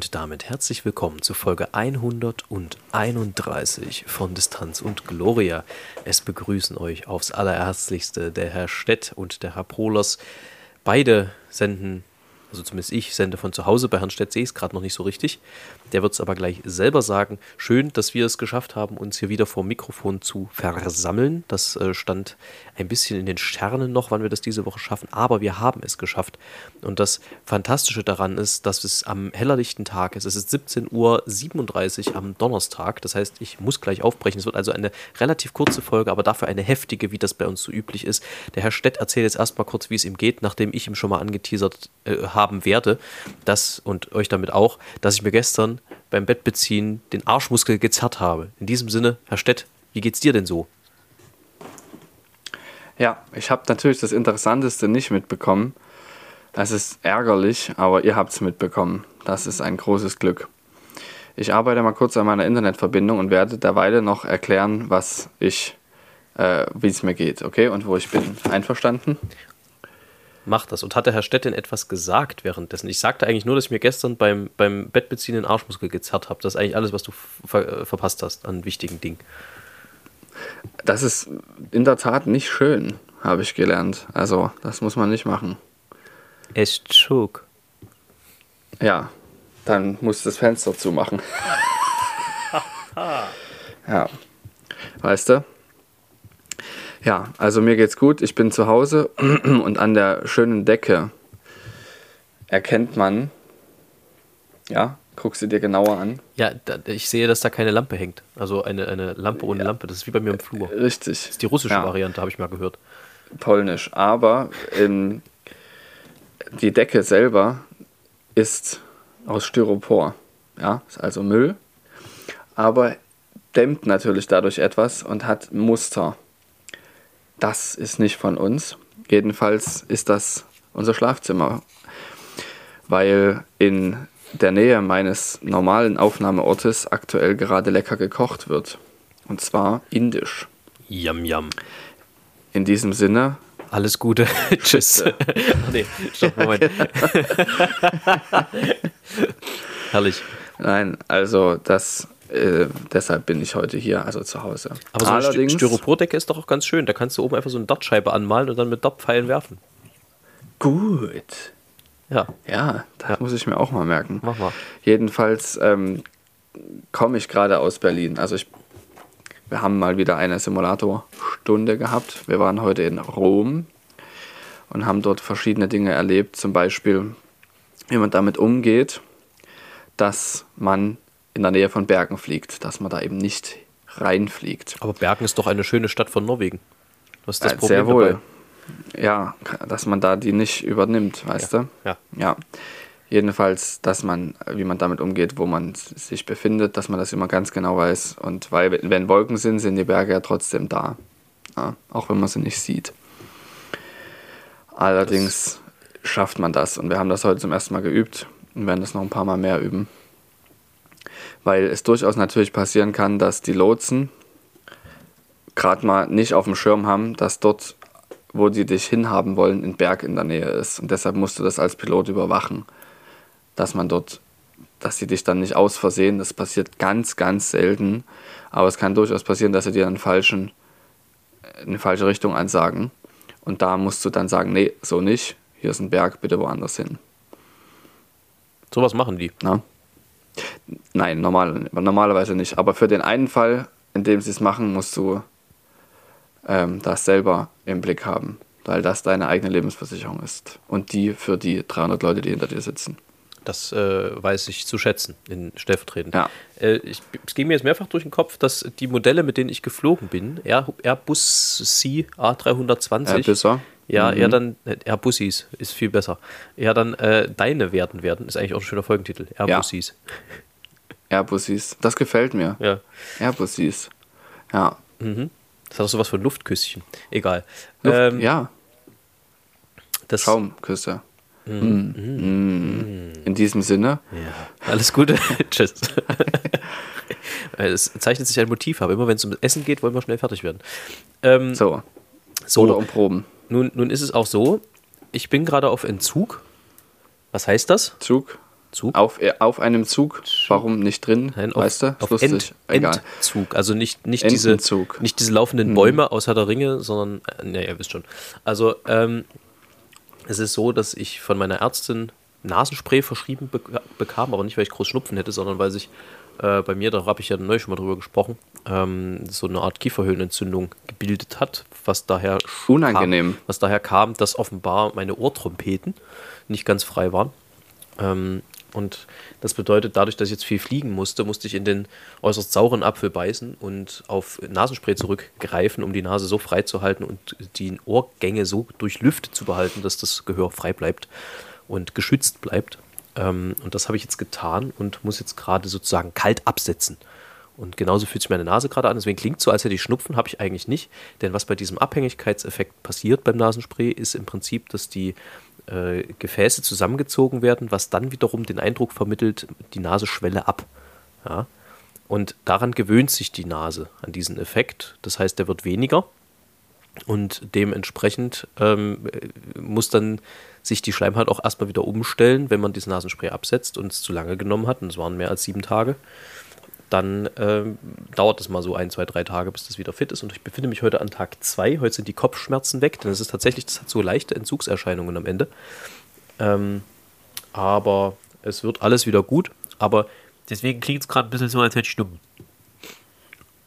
Und damit herzlich willkommen zu Folge 131 von Distanz und Gloria. Es begrüßen euch aufs allerherzlichste der Herr Stett und der Herr Polos. Beide senden also zumindest ich sende von zu Hause. Bei Herrn Stett sehe ich es gerade noch nicht so richtig. Der wird es aber gleich selber sagen. Schön, dass wir es geschafft haben, uns hier wieder vor Mikrofon zu versammeln. Das äh, stand ein bisschen in den Sternen noch, wann wir das diese Woche schaffen. Aber wir haben es geschafft. Und das Fantastische daran ist, dass es am hellerlichten Tag ist. Es ist 17.37 Uhr am Donnerstag. Das heißt, ich muss gleich aufbrechen. Es wird also eine relativ kurze Folge, aber dafür eine heftige, wie das bei uns so üblich ist. Der Herr Stett erzählt jetzt erstmal kurz, wie es ihm geht, nachdem ich ihm schon mal angeteasert äh, haben werde, dass und euch damit auch, dass ich mir gestern beim Bettbeziehen den Arschmuskel gezerrt habe. In diesem Sinne, Herr Stett, wie geht's dir denn so? Ja, ich habe natürlich das Interessanteste nicht mitbekommen. Das ist ärgerlich, aber ihr habt es mitbekommen. Das ist ein großes Glück. Ich arbeite mal kurz an meiner Internetverbindung und werde derweil noch erklären, was ich, äh, wie es mir geht, okay, und wo ich bin. Einverstanden? Macht das. Und hat der Herr Stett denn etwas gesagt währenddessen? Ich sagte eigentlich nur, dass ich mir gestern beim, beim Bettbeziehen den Arschmuskel gezerrt habe. Das ist eigentlich alles, was du ver verpasst hast an wichtigen Dingen. Das ist in der Tat nicht schön, habe ich gelernt. Also, das muss man nicht machen. Es schok. Ja, dann musst du das Fenster zumachen. ja. Weißt du? Ja, also mir geht's gut. Ich bin zu Hause und an der schönen Decke erkennt man, ja, guck sie dir genauer an. Ja, da, ich sehe, dass da keine Lampe hängt. Also eine, eine Lampe ohne ja. Lampe. Das ist wie bei mir im Flur. Richtig. Das ist die russische ja. Variante, habe ich mal gehört. Polnisch. Aber ähm, die Decke selber ist aus Styropor. Ja, ist also Müll. Aber dämmt natürlich dadurch etwas und hat Muster das ist nicht von uns. Jedenfalls ist das unser Schlafzimmer, weil in der Nähe meines normalen Aufnahmeortes aktuell gerade lecker gekocht wird. Und zwar indisch. Yum, yum. In diesem Sinne. Alles Gute. Tschüss. nee, stopp, Moment. Herrlich. Nein, also das äh, deshalb bin ich heute hier, also zu Hause. Aber so eine Styropordecke ist doch auch ganz schön. Da kannst du oben einfach so eine Dartscheibe anmalen und dann mit Dartpfeilen werfen. Gut. Ja. Ja, das ja. muss ich mir auch mal merken. Mach mal. Jedenfalls ähm, komme ich gerade aus Berlin. Also ich, wir haben mal wieder eine Simulatorstunde gehabt. Wir waren heute in Rom und haben dort verschiedene Dinge erlebt. Zum Beispiel, wie man damit umgeht, dass man in der Nähe von Bergen fliegt, dass man da eben nicht reinfliegt. Aber Bergen ist doch eine schöne Stadt von Norwegen. Was ist das ja, Problem sehr wohl. Dabei? Ja, dass man da die nicht übernimmt, weißt ja, du? Ja. Ja. Jedenfalls, dass man, wie man damit umgeht, wo man sich befindet, dass man das immer ganz genau weiß. Und weil, wenn Wolken sind, sind die Berge ja trotzdem da. Ja, auch wenn man sie nicht sieht. Allerdings das schafft man das. Und wir haben das heute zum ersten Mal geübt und werden das noch ein paar Mal mehr üben weil es durchaus natürlich passieren kann, dass die Lotsen gerade mal nicht auf dem Schirm haben, dass dort, wo sie dich hinhaben wollen, ein Berg in der Nähe ist. Und deshalb musst du das als Pilot überwachen, dass man dort, dass sie dich dann nicht aus Versehen, das passiert ganz, ganz selten, aber es kann durchaus passieren, dass sie dir einen falschen, eine falsche Richtung ansagen. Und da musst du dann sagen, nee, so nicht, hier ist ein Berg, bitte woanders hin. Sowas machen die. Na? Nein, normal, normalerweise nicht. Aber für den einen Fall, in dem sie es machen, musst du ähm, das selber im Blick haben, weil das deine eigene Lebensversicherung ist. Und die für die 300 Leute, die hinter dir sitzen. Das äh, weiß ich zu schätzen, in stellvertretend. Ja. Äh, ich, es ging mir jetzt mehrfach durch den Kopf, dass die Modelle, mit denen ich geflogen bin, Airbus C A320, Airbuser. ja, mhm. eher dann, äh, Airbussis ist viel besser, eher dann äh, deine werden werden, ist eigentlich auch ein schöner Folgentitel, Airbussis. Ja. Airbussis, das gefällt mir. Ja. Airbussis, ja. Mhm. Das hat auch sowas von Luftküsschen. Egal. Luft, Ähm, ja, das, Schaumküsse. Mhm. Mm. In diesem Sinne, Ja, alles Gute. Tschüss. es zeichnet sich ein Motiv ab. Immer wenn es um Essen geht, wollen wir schnell fertig werden. Ähm, so. so, Oder um Proben. nun, nun ist es auch so, ich bin gerade auf Entzug. Was heißt das? Zug. Zug? Auf, äh, auf einem Zug. Warum nicht drin? Nein, auf, weißt du? Auf lustig. Ent, Egal. Entzug. Also nicht, nicht, diese, Entenzug. Hm. nicht diese laufenden Bäume aus Herr der Ringe, sondern, äh, ne, ihr wisst schon. Also, ähm, es ist so, dass ich von meiner Ärztin Nasenspray verschrieben bek bekam, aber nicht, weil ich groß Schnupfen hätte, sondern weil sich äh, bei mir, da habe ich ja neu schon mal drüber gesprochen, ähm, so eine Art Kieferhöhlenentzündung gebildet hat, was daher Unangenehm. Kam, was daher kam, dass offenbar meine Ohrtrompeten nicht ganz frei waren. Ähm, und das bedeutet, dadurch, dass ich jetzt viel fliegen musste, musste ich in den äußerst sauren Apfel beißen und auf Nasenspray zurückgreifen, um die Nase so frei zu halten und die Ohrgänge so durchlüftet zu behalten, dass das Gehör frei bleibt und geschützt bleibt. Ähm, und das habe ich jetzt getan und muss jetzt gerade sozusagen kalt absetzen. Und genauso fühlt sich meine Nase gerade an. Deswegen klingt es so, als hätte ich Schnupfen, habe ich eigentlich nicht. Denn was bei diesem Abhängigkeitseffekt passiert beim Nasenspray, ist im Prinzip, dass die äh, Gefäße zusammengezogen werden, was dann wiederum den Eindruck vermittelt, die Nase schwelle ab. Ja? Und daran gewöhnt sich die Nase, an diesen Effekt. Das heißt, der wird weniger. Und dementsprechend ähm, äh, muss dann sich die Schleimhaut auch erstmal wieder umstellen, wenn man dieses Nasenspray absetzt und es zu lange genommen hat. Und es waren mehr als sieben Tage dann ähm, dauert es mal so ein, zwei, drei Tage, bis das wieder fit ist. Und ich befinde mich heute an Tag zwei. Heute sind die Kopfschmerzen weg, denn es ist tatsächlich, das hat so leichte Entzugserscheinungen am Ende. Ähm, aber es wird alles wieder gut. Aber deswegen klingt es gerade ein bisschen so, als hätte ich stumm.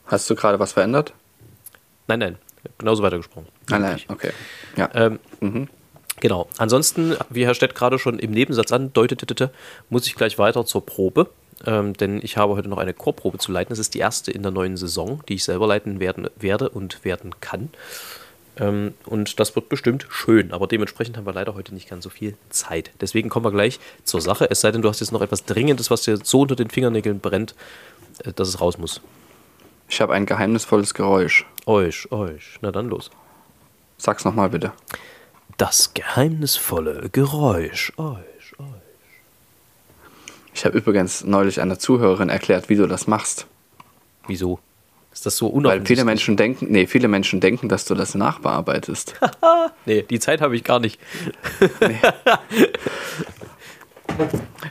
Hast du gerade was verändert? Nein, nein, genauso weitergesprochen. Nein, nein, okay. Ja. Ähm, Mhm. Genau. Ansonsten, wie Herr Stett gerade schon im Nebensatz andeutete, muss ich gleich weiter zur Probe. Ähm, denn ich habe heute noch eine Chorprobe zu leiten. Das ist die erste in der neuen Saison, die ich selber leiten werden, werde und werden kann. Ähm, und das wird bestimmt schön. Aber dementsprechend haben wir leider heute nicht ganz so viel Zeit. Deswegen kommen wir gleich zur Sache. Es sei denn, du hast jetzt noch etwas Dringendes, was dir so unter den Fingernägeln brennt, äh, dass es raus muss. Ich habe ein geheimnisvolles Geräusch. Euch, euch. Na dann los. Sag's nochmal bitte. Das geheimnisvolle Geräusch. Euch, euch. Ich habe übrigens neulich einer Zuhörerin erklärt, wie du das machst. Wieso? Ist das so Weil unoffensichtlich? viele Menschen denken, nee, viele Menschen denken, dass du das nachbearbeitest. Nee, die Zeit habe ich gar nicht.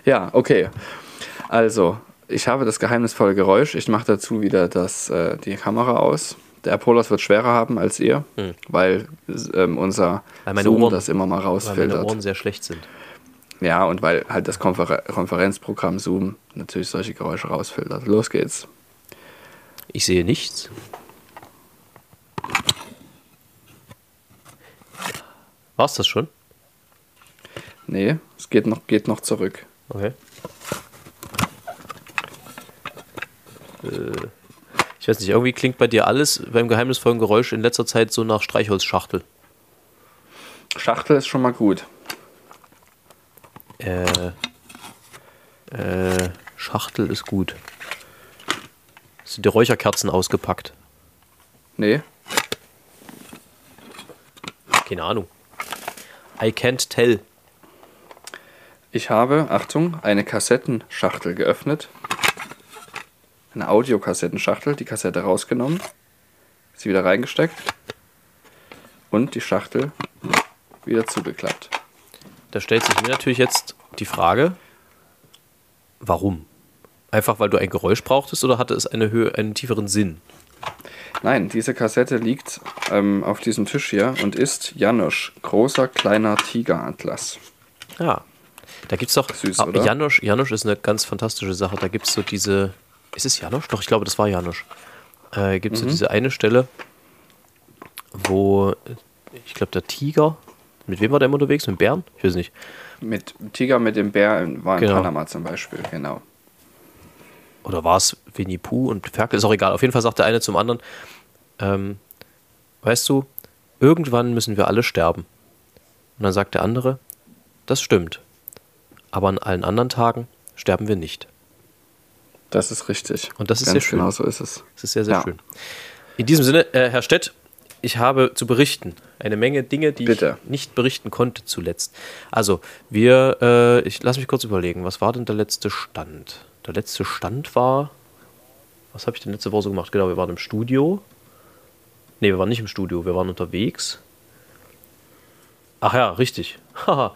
ja, okay. Also, ich habe das geheimnisvolle Geräusch. Ich mache dazu wieder das, äh, die Kamera aus. Der Apolos wird schwerer haben als ihr, weil ähm, unser Hm. Weil meine Zoom Ohren- das immer mal Weil meine rausfiltert. Ohren sehr schlecht sind. Ja, und weil halt das Konfer Konferenzprogramm Zoom natürlich solche Geräusche rausfiltert. Los geht's. Ich sehe nichts. War's das schon? Nee, es geht noch, geht noch zurück. Okay. Äh, ich weiß nicht, irgendwie klingt bei dir alles beim geheimnisvollen Geräusch in letzter Zeit so nach Streichholzschachtel. Schachtel ist schon mal gut. Äh, äh, Schachtel ist gut. Sind die Räucherkerzen ausgepackt? Nee, Keine Ahnung. I can't tell. ich habe, Achtung, eine Kassettenschachtel geöffnet. Eine Audiokassettenschachtel, die Kassette rausgenommen, sie wieder reingesteckt und die Schachtel wieder zugeklappt. Da stellt sich mir natürlich jetzt die Frage, warum? Einfach weil du ein Geräusch brauchtest oder hatte es eine Höhe, einen tieferen Sinn? Nein, diese Kassette liegt ähm, auf diesem Tisch hier und ist Janosch, großer kleiner Tigeratlas. Ja. Da gibt es doch. Süß, Ah, oder? Janosch, Janosch ist eine ganz fantastische Sache. Da gibt es so diese. Ist es Janosch? Doch, ich glaube, das war Janosch. Äh, gibt es Mhm. so diese eine Stelle, wo. Ich glaube, der Tiger. Mit wem war der immer unterwegs? Mit Bären? Ich weiß nicht. Mit Tiger mit dem Bär in- war in Genau. Panama zum Beispiel, genau. oder war es Winnie Pooh und Ferkel, ist auch egal. Auf jeden Fall sagt der eine zum anderen, ähm, weißt du, irgendwann müssen wir alle sterben. Und dann sagt der andere, das stimmt. Aber an allen anderen Tagen sterben wir nicht. Das ist richtig. Und das ist Ganz sehr schön. Genau so ist es. Das ist sehr, sehr Ja. schön. In diesem Sinne, äh, Herr Stett, ich habe zu berichten. Eine Menge Dinge, die Bitte. ich nicht berichten konnte zuletzt. Also, wir, äh, ich lass mich kurz überlegen, was war denn der letzte Stand? Der letzte Stand war, was habe ich denn letzte Woche so gemacht? Genau, wir waren im Studio. Ne, wir waren nicht im Studio, wir waren unterwegs. Ach ja, richtig. Haha,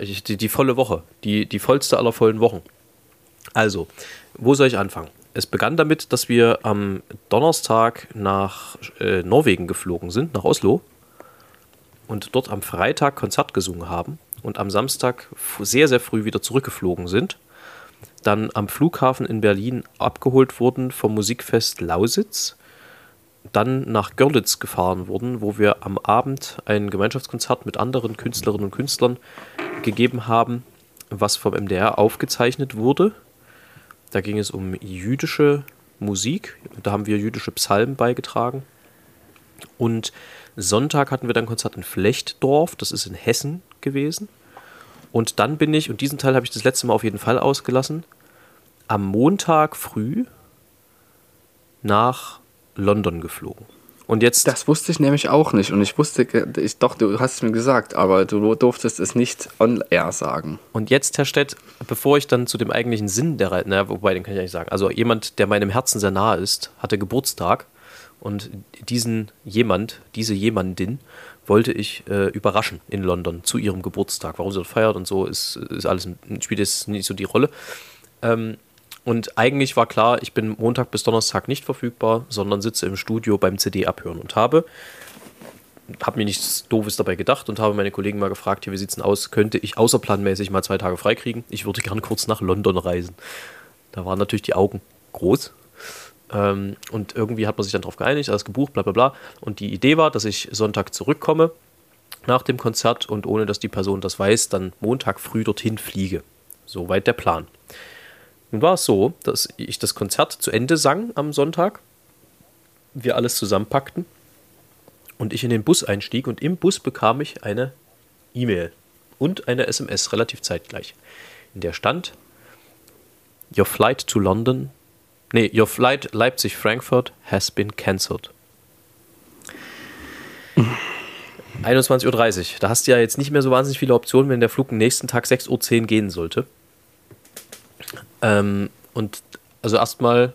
die, die volle Woche. Die, die vollste aller vollen Wochen. Also, wo soll ich anfangen? Es begann damit, dass wir am Donnerstag nach äh, Norwegen geflogen sind, nach Oslo. Und dort am Freitag Konzert gesungen haben. Und am Samstag sehr, sehr früh wieder zurückgeflogen sind. Dann am Flughafen in Berlin abgeholt wurden vom Musikfest Lausitz. Dann nach Görlitz gefahren wurden, wo wir am Abend ein Gemeinschaftskonzert mit anderen Künstlerinnen und Künstlern gegeben haben, was vom MDR aufgezeichnet wurde. Da ging es um jüdische Musik. Da haben wir jüdische Psalmen beigetragen. Und Sonntag hatten wir dann Konzert in Flechtdorf, das ist in Hessen gewesen. Und dann bin ich, und diesen Teil habe ich das letzte Mal auf jeden Fall ausgelassen, am Montag früh nach London geflogen. Und jetzt Das wusste ich nämlich auch nicht. Und ich wusste, ge- ich, doch, du hast es mir gesagt, aber du durftest es nicht on air sagen. Und jetzt, Herr Stett, bevor ich dann zu dem eigentlichen Sinn der Reise, na, wobei, den kann ich nicht sagen. Also jemand, der meinem Herzen sehr nahe ist, hatte Geburtstag und diesen jemand, diese jemandin, wollte ich äh, überraschen in London zu ihrem Geburtstag. Warum sie dort feiert und so, ist, ist alles, spielt jetzt nicht so die Rolle. Ähm, und eigentlich war klar, ich bin Montag bis Donnerstag nicht verfügbar, sondern sitze im Studio beim CD abhören und habe habe mir nichts Doofes dabei gedacht und habe meine Kollegen mal gefragt, hier, wie sieht's denn aus? Könnte ich außerplanmäßig mal zwei Tage freikriegen? Ich würde gern kurz nach London reisen. Da waren natürlich die Augen groß. Ähm, und irgendwie hat man sich dann darauf geeinigt, alles gebucht, bla bla bla. Und die Idee war, dass ich Sonntag zurückkomme nach dem Konzert und ohne dass die Person das weiß, dann Montag früh dorthin fliege. Soweit der Plan. Nun war es so, dass ich das Konzert zu Ende sang am Sonntag, wir alles zusammenpackten und ich in den Bus einstieg und im Bus bekam ich eine E-Mail und eine SMS relativ zeitgleich, in der stand Your flight to London, nee, your flight Leipzig-Frankfurt has been cancelled. 21.30 Uhr. Da hast du ja jetzt nicht mehr so wahnsinnig viele Optionen, wenn der Flug am nächsten Tag 6.10 Uhr gehen sollte. Ähm, und also erstmal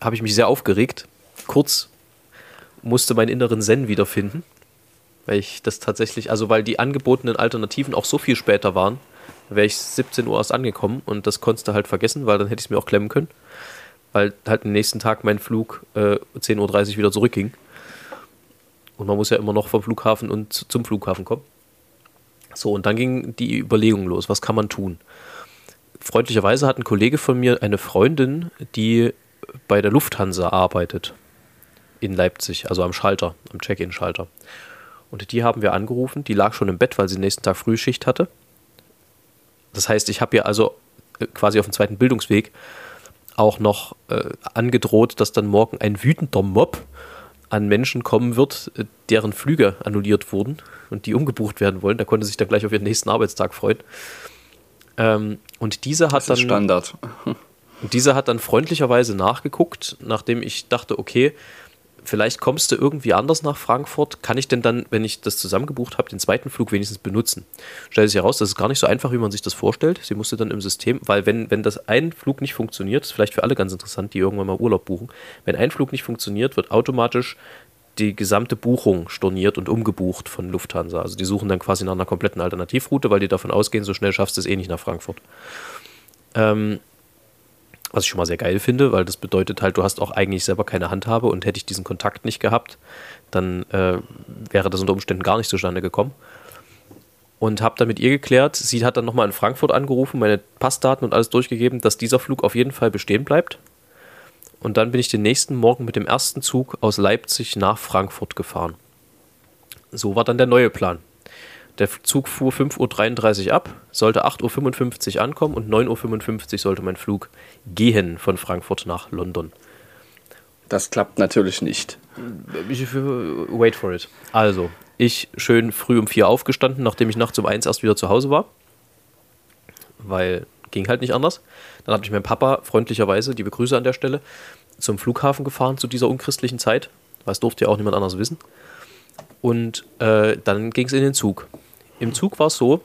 habe ich mich sehr aufgeregt. Kurz musste meinen inneren Zen wiederfinden, weil ich das tatsächlich, also weil die angebotenen Alternativen auch so viel später waren, wäre ich 17 Uhr erst angekommen und das konntest du halt vergessen, weil dann hätte ich es mir auch klemmen können, weil halt am nächsten Tag mein Flug äh, 10.30 Uhr wieder zurückging. Und man muss ja immer noch vom Flughafen und zum Flughafen kommen. So, und dann ging die Überlegung los, was kann man tun? Freundlicherweise hat ein Kollege von mir eine Freundin, die bei der Lufthansa arbeitet in Leipzig, also am Schalter, am Check-in-Schalter. Und die haben wir angerufen, die lag schon im Bett, weil sie nächsten Tag Frühschicht hatte. Das heißt, ich habe ihr also äh, quasi auf dem zweiten Bildungsweg auch noch äh, angedroht, dass dann morgen ein wütender Mob an Menschen kommen wird, äh, deren Flüge annulliert wurden und die umgebucht werden wollen. Da konnte sich dann gleich auf ihren nächsten Arbeitstag freuen. Ähm, und diese hat Das dann Standard. und dieser hat dann freundlicherweise nachgeguckt, nachdem ich dachte, okay, vielleicht kommst du irgendwie anders nach Frankfurt. Kann ich denn dann, wenn ich das zusammengebucht habe, den zweiten Flug wenigstens benutzen? Stellt sich heraus, das ist gar nicht so einfach, wie man sich das vorstellt. Sie musste dann im System, weil wenn, wenn das ein Flug nicht funktioniert, ist vielleicht für alle ganz interessant, die irgendwann mal Urlaub buchen, wenn ein Flug nicht funktioniert, wird automatisch die gesamte Buchung storniert und umgebucht von Lufthansa. Also die suchen dann quasi nach einer kompletten Alternativroute, weil die davon ausgehen, so schnell schaffst du es eh nicht nach Frankfurt. Ähm, was ich schon mal sehr geil finde, weil das bedeutet halt, du hast auch eigentlich selber keine Handhabe und hätte ich diesen Kontakt nicht gehabt, dann äh, wäre das unter Umständen gar nicht zustande gekommen. Und habe dann mit ihr geklärt, sie hat dann nochmal in Frankfurt angerufen, meine Passdaten und alles durchgegeben, dass dieser Flug auf jeden Fall bestehen bleibt. Und dann bin ich den nächsten Morgen mit dem ersten Zug aus Leipzig nach Frankfurt gefahren. So war dann der neue Plan. Der Zug fuhr 5.33 Uhr ab, sollte 8.55 Uhr ankommen und 9.55 Uhr sollte mein Flug gehen von Frankfurt nach London. Das klappt natürlich nicht. Ich, wait for it. Also, ich schön früh um vier aufgestanden, nachdem ich nachts um eins erst wieder zu Hause war. Weil ging halt nicht anders. Dann hat mich mein Papa freundlicherweise, die Begrüße an der Stelle, zum Flughafen gefahren zu dieser unchristlichen Zeit. Das durfte ja auch niemand anders wissen. Und äh, dann ging es in den Zug. Im Zug war es so,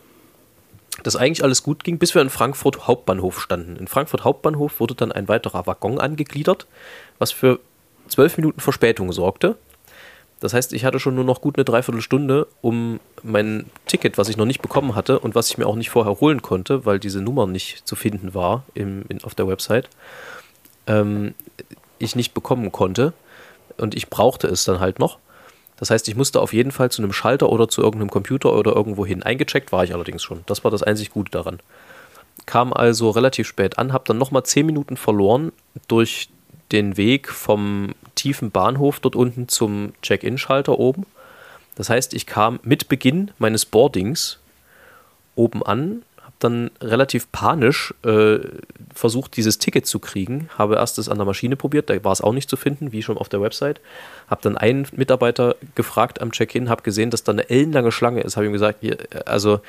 dass eigentlich alles gut ging, bis wir in Frankfurt Hauptbahnhof standen. In Frankfurt Hauptbahnhof wurde dann ein weiterer Waggon angegliedert, was für zwölf Minuten Verspätung sorgte. Das heißt, ich hatte schon nur noch gut eine Dreiviertelstunde, um mein Ticket, was ich noch nicht bekommen hatte und was ich mir auch nicht vorher holen konnte, weil diese Nummer nicht zu finden war im, in, auf der Website, ähm, ich nicht bekommen konnte. Und ich brauchte es dann halt noch. Das heißt, ich musste auf jeden Fall zu einem Schalter oder zu irgendeinem Computer oder irgendwo hin. Eingecheckt war ich allerdings schon. Das war das einzig Gute daran. Kam also relativ spät an, habe dann nochmal 10 Minuten verloren durch den Weg vom tiefen Bahnhof dort unten zum Check-in-Schalter oben. Das heißt, ich kam mit Beginn meines Boardings oben an, habe dann relativ panisch äh, versucht, dieses Ticket zu kriegen, habe erst es an der Maschine probiert, da war es auch nicht zu finden, wie schon auf der Website. Habe dann einen Mitarbeiter gefragt am Check-in, habe gesehen, dass da eine ellenlange Schlange ist, habe ihm gesagt, hier, also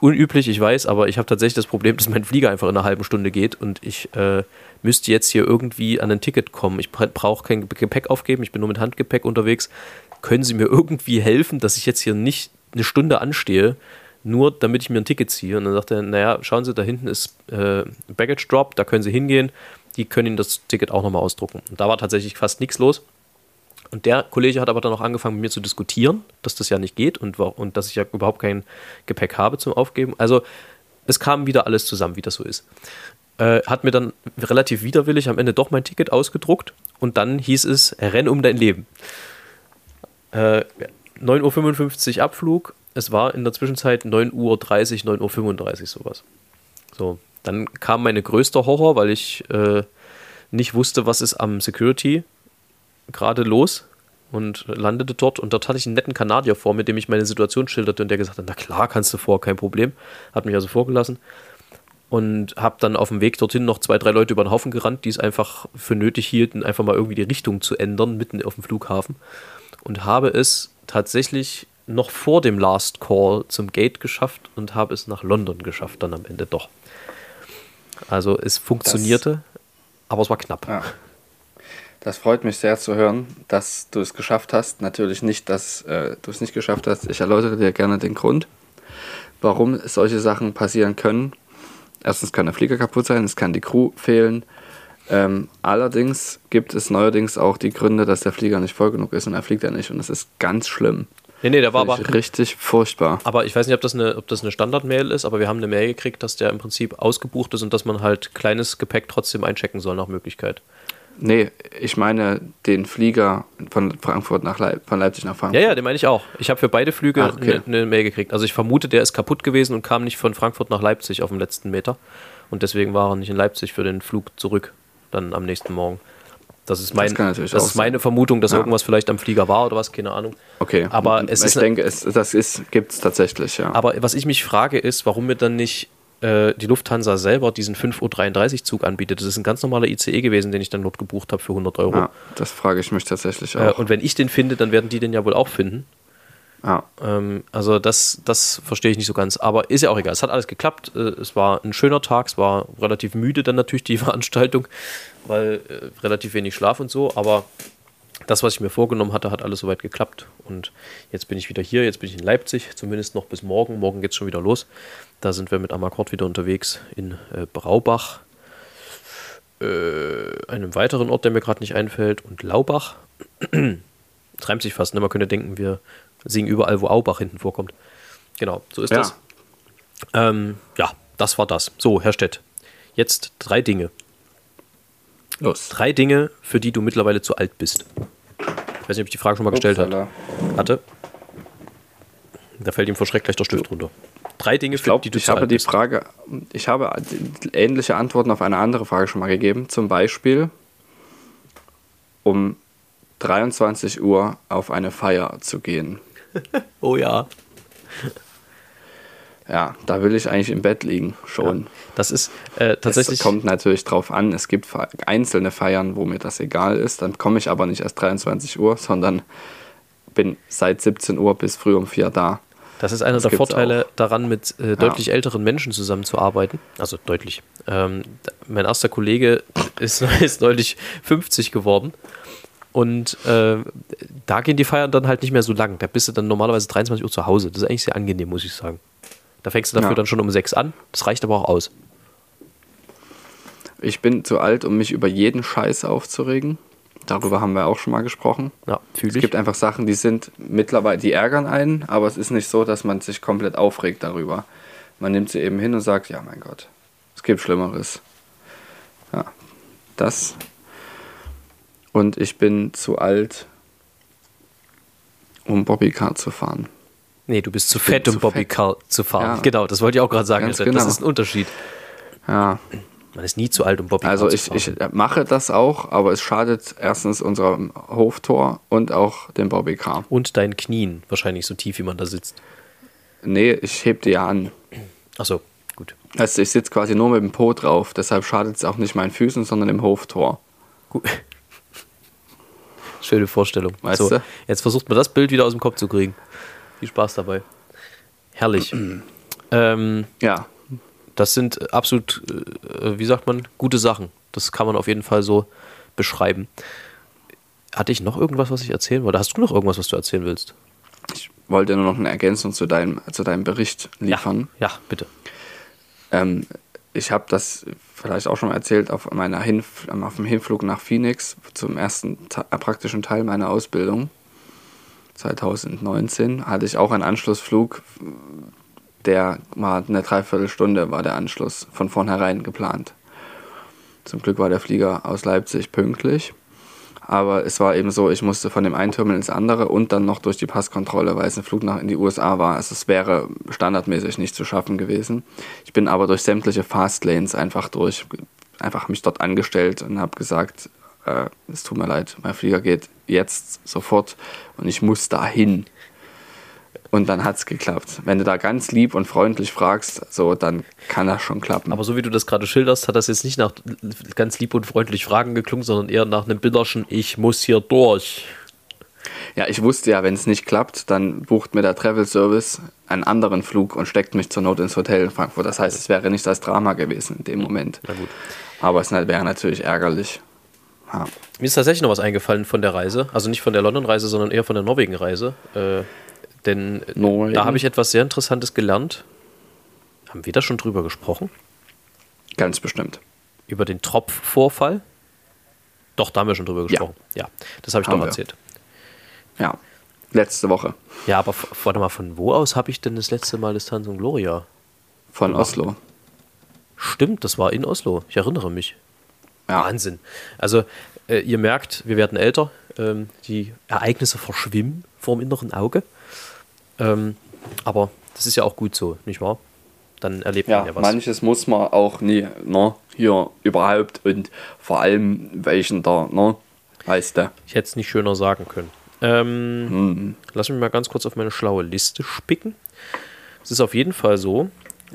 unüblich, ich weiß, aber ich habe tatsächlich das Problem, dass mein Flieger einfach in einer halben Stunde geht und ich äh, müsste jetzt hier irgendwie an ein Ticket kommen. Ich brauche kein Gepäck aufgeben, ich bin nur mit Handgepäck unterwegs. Können Sie mir irgendwie helfen, dass ich jetzt hier nicht eine Stunde anstehe, nur damit ich mir ein Ticket ziehe? Und dann sagt er, naja, schauen Sie, da hinten ist äh, Baggage Drop, da können Sie hingehen, die können Ihnen das Ticket auch nochmal ausdrucken. Und da war tatsächlich fast nichts los. Und der Kollege hat aber dann auch angefangen, mit mir zu diskutieren, dass das ja nicht geht und, und dass ich ja überhaupt kein Gepäck habe zum Aufgeben. Also es kam wieder alles zusammen, wie das so ist. Äh, hat mir dann relativ widerwillig am Ende doch mein Ticket ausgedruckt und dann hieß es, renn um dein Leben. Äh, 9.55 Uhr Abflug, es war in der Zwischenzeit 9.30 Uhr, 9.35 Uhr sowas. So, dann kam meine größte Horror, weil ich äh, nicht wusste, was ist am Security gerade los und landete dort. Und dort hatte ich einen netten Kanadier vor, mit dem ich meine Situation schilderte und der gesagt hat, na klar, kannst du vor, kein Problem. Hat mich also vorgelassen. Und habe dann auf dem Weg dorthin noch zwei, drei Leute über den Haufen gerannt, die es einfach für nötig hielten, einfach mal irgendwie die Richtung zu ändern, mitten auf dem Flughafen. Und habe es tatsächlich noch vor dem Last Call zum Gate geschafft und habe es nach London geschafft, dann am Ende doch. Also es funktionierte, das, aber es war knapp. Ja. Das freut mich sehr zu hören, dass du es geschafft hast. Natürlich nicht, dass äh, du es nicht geschafft hast. Ich erläutere dir gerne den Grund, warum solche Sachen passieren können. Erstens kann der Flieger kaputt sein, es kann die Crew fehlen. Ähm, allerdings gibt es neuerdings auch die Gründe, dass der Flieger nicht voll genug ist und er fliegt ja nicht. Und das ist ganz schlimm. Nee, nee, der war aber. Richtig furchtbar. Aber ich weiß nicht, ob das eine, ob das eine Standard-Mail ist, aber wir haben eine Mail gekriegt, dass der im Prinzip ausgebucht ist und dass man halt kleines Gepäck trotzdem einchecken soll nach Möglichkeit. Nee, ich meine den Flieger von Frankfurt nach Leip von Leipzig nach Frankfurt. Ja, ja, den meine ich auch. Ich habe für beide Flüge okay. eine, eine Mail gekriegt. Also ich vermute, der ist kaputt gewesen und kam nicht von Frankfurt nach Leipzig auf dem letzten Meter. Und deswegen war er nicht in Leipzig für den Flug zurück, dann am nächsten Morgen. Das ist, mein, das, das ist meine Vermutung, dass ja. irgendwas vielleicht am Flieger war oder was, keine Ahnung. Okay. Aber es ich ist. Ich denke, es, das gibt es tatsächlich, ja. Aber was ich mich frage, ist, warum wir dann nicht äh, die Lufthansa selber diesen 5.33 Uhr Zug anbietet. Das ist ein ganz normaler ICE gewesen, den ich dann dort gebucht habe für 100 Euro. Ja, das frage ich mich tatsächlich auch. Äh, und wenn ich den finde, dann werden die den ja wohl auch finden. Ja. Ähm, also das, das verstehe ich nicht so ganz. Aber ist ja auch egal. Es hat alles geklappt. Äh, es war ein schöner Tag. Es war relativ müde dann natürlich die Veranstaltung, weil äh, relativ wenig Schlaf und so. Aber das, was ich mir vorgenommen hatte, hat alles soweit geklappt. Und jetzt bin ich wieder hier. Jetzt bin ich in Leipzig. Zumindest noch bis morgen. Morgen geht es schon wieder los. Da sind wir mit Amakord wieder unterwegs in äh, Braubach, äh, einem weiteren Ort, der mir gerade nicht einfällt, und Laubach. das reimt sich fast, ne? Man könnte denken, wir singen überall, wo Aubach hinten vorkommt. Genau, so ist ja. das. Ähm, ja, das war das. So, Herr Stett, jetzt drei Dinge. Los. Drei Dinge, für die du mittlerweile zu alt bist. Ich weiß nicht, ob ich die Frage schon mal gestellt Upsala. hatte. Da fällt ihm vor Schreck gleich der Stift runter. Drei Dinge, ich glaub, die du Ich habe die bist. Frage, ich habe ähnliche Antworten auf eine andere Frage schon mal gegeben. Zum Beispiel um 23 Uhr auf eine Feier zu gehen. oh ja. Ja, da will ich eigentlich im Bett liegen, schon. Ja, das ist äh, tatsächlich. Es kommt natürlich drauf an, es gibt einzelne Feiern, wo mir das egal ist. Dann komme ich aber nicht erst 23 Uhr, sondern bin seit 17 Uhr bis früh um 4 da. Das ist einer Das der Vorteile auch. daran, mit äh, deutlich älteren Menschen zusammenzuarbeiten. Also deutlich. Ähm, mein erster Kollege ist, ist neulich 50 geworden. Und äh, da gehen die Feiern dann halt nicht mehr so lang. Da bist du dann normalerweise 23 Uhr zu Hause. Das ist eigentlich sehr angenehm, muss ich sagen. Da fängst du dafür Ja. dann schon um 6 an. Das reicht aber auch aus. Ich bin zu alt, um mich über jeden Scheiß aufzuregen. Darüber haben wir auch schon mal gesprochen. Ja, fühle Es gibt einfach Sachen, die sind mittlerweile, die ärgern einen, aber es ist nicht so, dass man sich komplett aufregt darüber. Man nimmt sie eben hin und sagt, ja mein Gott, es gibt Schlimmeres. Ja, das. Und ich bin zu alt, um Bobbycar zu fahren. Nee, du bist zu fett, um Bobby fett. Car zu fahren. Ja. Genau, das wollte ich auch gerade sagen. Alter. Das genau. ist ein Unterschied. Ja, Man ist nie zu alt, um Bobby also Car zu ich, fahren. ich mache das auch, aber es schadet erstens unserem Hoftor und auch dem Bobbycar. Und deinen Knien, wahrscheinlich so tief, wie man da sitzt. Nee, ich heb die ja an. Achso, gut. Also ich sitze quasi nur mit dem Po drauf, deshalb schadet es auch nicht meinen Füßen, sondern dem Hoftor. gut. Schöne Vorstellung. Weißt so, du? Jetzt versucht man das Bild wieder aus dem Kopf zu kriegen. Viel Spaß dabei. Herrlich. ähm, Ja, das sind absolut, äh, wie sagt man, gute Sachen. Das kann man auf jeden Fall so beschreiben. Hatte ich noch irgendwas, was ich erzählen wollte? Hast du noch irgendwas, was du erzählen willst? ich wollte nur noch eine Ergänzung zu deinem, zu deinem Bericht liefern. Ja, bitte. Ähm, ich habe das vielleicht auch schon mal erzählt auf, meiner Hinf auf dem Hinflug nach Phoenix zum ersten Ta praktischen Teil meiner Ausbildung. 2019 hatte ich auch einen Anschlussflug, der war eine Dreiviertelstunde war der Anschluss von vornherein geplant. Zum Glück war der Flieger aus Leipzig pünktlich. Aber es war eben so, ich musste von dem einen Terminal ins andere und dann noch durch die Passkontrolle, weil es ein Flug nach in die USA war. Also es wäre standardmäßig nicht zu schaffen gewesen. Ich bin aber durch sämtliche Fastlanes einfach durch, einfach mich dort angestellt und habe gesagt, äh, es tut mir leid, mein Flieger geht jetzt sofort und ich muss dahin. Und dann hat es geklappt. Wenn du da ganz lieb und freundlich fragst, so, dann kann das schon klappen. Aber so wie du das gerade schilderst, hat das jetzt nicht nach ganz lieb und freundlich Fragen geklungen, sondern eher nach einem bitterschen Ich muss hier durch. Ja, ich wusste ja, wenn es nicht klappt, dann bucht mir der Travel Service einen anderen Flug und steckt mich zur Not ins Hotel in Frankfurt. Das heißt, es wäre nicht das Drama gewesen in dem Moment. Na gut. Aber es wäre natürlich ärgerlich. Ja. Mir ist tatsächlich noch was eingefallen von der Reise. Also nicht von der London-Reise, sondern eher von der Norwegen-Reise. Äh, denn Norwegen. da habe ich etwas sehr Interessantes gelernt. Haben wir da schon drüber gesprochen? Ganz bestimmt. Über den Tropfvorfall? Doch, da haben wir schon drüber gesprochen. Ja, das habe ich Haben doch wir. erzählt. Ja. Letzte Woche Ja, aber warte mal, von wo aus habe ich denn das letzte Mal Distanz und Gloria? von Oslo. Stimmt, das war in Oslo. Ich erinnere mich. Ja. Wahnsinn. Also, äh, ihr merkt, wir werden älter. Ähm, die Ereignisse verschwimmen vor dem inneren Auge. Ähm, aber das ist ja auch gut so, nicht wahr? Dann erlebt man Ja, ja was. manches muss man auch nie, ne, hier überhaupt und vor allem welchen da, ne, weißt du. Ich hätte es nicht schöner sagen können. Ähm, Lass mich mal ganz kurz auf meine schlaue Liste spicken. Es ist auf jeden Fall so,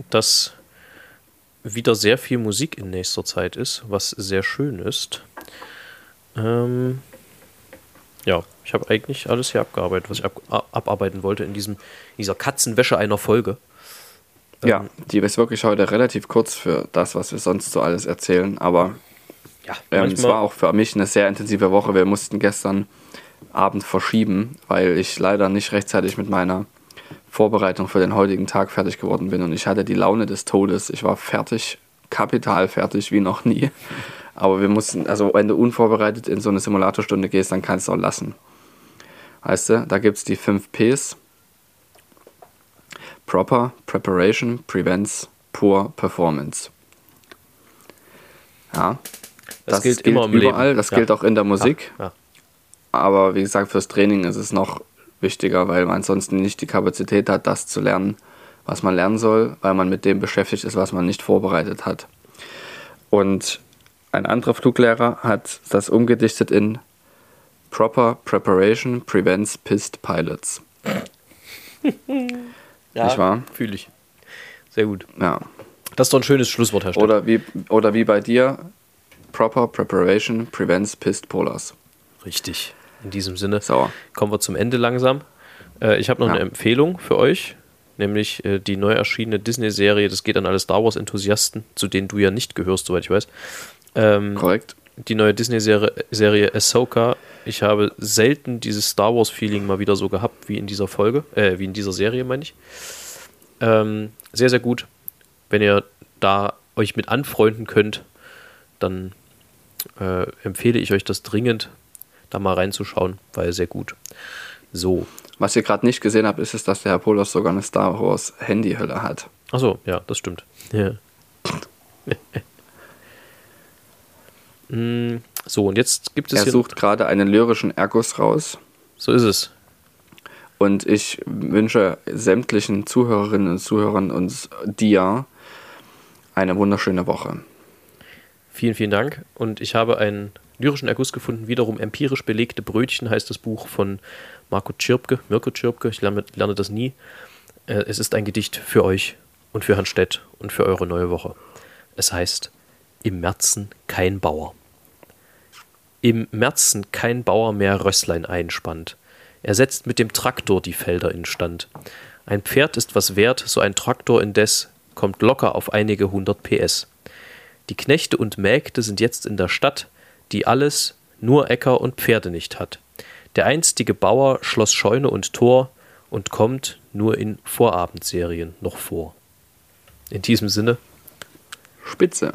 dass wieder sehr viel Musik in nächster Zeit ist, was sehr schön ist. Ähm, ja, ich habe eigentlich alles hier abgearbeitet, was ich ab, abarbeiten wollte in diesem, dieser Katzenwäsche einer Folge. Ja, die ist wirklich heute relativ kurz für das, was wir sonst so alles erzählen, aber Ja, ähm, es war auch für mich eine sehr intensive Woche. Wir mussten gestern Abend verschieben, weil ich leider nicht rechtzeitig mit meiner Vorbereitung für den heutigen Tag fertig geworden bin und ich hatte die Laune des Todes. Ich war fertig, kapital fertig wie noch nie. Aber wir mussten, also wenn du unvorbereitet in so eine Simulatorstunde gehst, dann kannst du auch lassen. Weißt du, da gibt es die 5 Ps. Proper Preparation Prevents Poor Performance. Ja. Das gilt immer im überall, Leben. das Ja. gilt auch in der Musik. Ja, Aber wie gesagt, fürs Training ist es noch wichtiger, weil man ansonsten nicht die Kapazität hat, das zu lernen, was man lernen soll, weil man mit dem beschäftigt ist, was man nicht vorbereitet hat. Und ein anderer Fluglehrer hat das umgedichtet in Proper Preparation Prevents Pissed Pilots. ja Nicht wahr? Fühle ich. Sehr gut. Ja. Das ist doch ein schönes Schlusswort, Herr Stepp. Oder wie, oder wie bei dir, Proper Preparation Prevents Pissed Polars. Richtig. In diesem Sinne So. kommen wir zum Ende langsam. Äh, ich habe noch Ja. eine Empfehlung für euch. nämlich äh, die neu erschienene Disney-Serie. Das geht an alle Star Wars-Enthusiasten, zu denen du ja nicht gehörst, soweit ich weiß. Ähm, Korrekt. die neue Disney-Serie Serie Ahsoka. Ich habe selten dieses Star Wars-Feeling mal wieder so gehabt wie in dieser Folge, äh, wie in dieser Serie, meine ich. Ähm, sehr, sehr gut. Wenn ihr da euch mit anfreunden könnt, dann äh, empfehle ich euch das dringend, da mal reinzuschauen, weil sehr gut. So. Was ihr gerade nicht gesehen habt, ist es, dass der Herr Polos sogar eine Star Wars Handyhülle hat. Achso, ja, das stimmt. Ja. Mm, so, und jetzt gibt es Er hier. sucht gerade einen lyrischen Ergus raus. So ist es. Und ich wünsche sämtlichen Zuhörerinnen und Zuhörern und dir eine wunderschöne Woche. Vielen, vielen Dank. Und ich habe einen lyrischen Erguss gefunden, wiederum empirisch belegte Brötchen heißt das Buch von Marco Tschirpke, Mirko Tschirpke, ich lerne, lerne das nie. Äh, Es ist ein Gedicht für euch und für Herrn Stett und für eure neue Woche. Es heißt, im Märzen kein Bauer. Im Märzen kein Bauer mehr Rösslein einspannt. Er setzt mit dem Traktor die Felder instand. Ein Pferd ist was wert, so ein Traktor indes kommt locker auf einige hundert PS. Die Knechte und Mägde sind jetzt in der Stadt, die alles, nur Äcker und Pferde nicht hat. Der einstige Bauer schloss Scheune und Tor und kommt nur in Vorabendserien noch vor. In diesem Sinne, Spitze.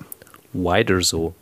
wider so.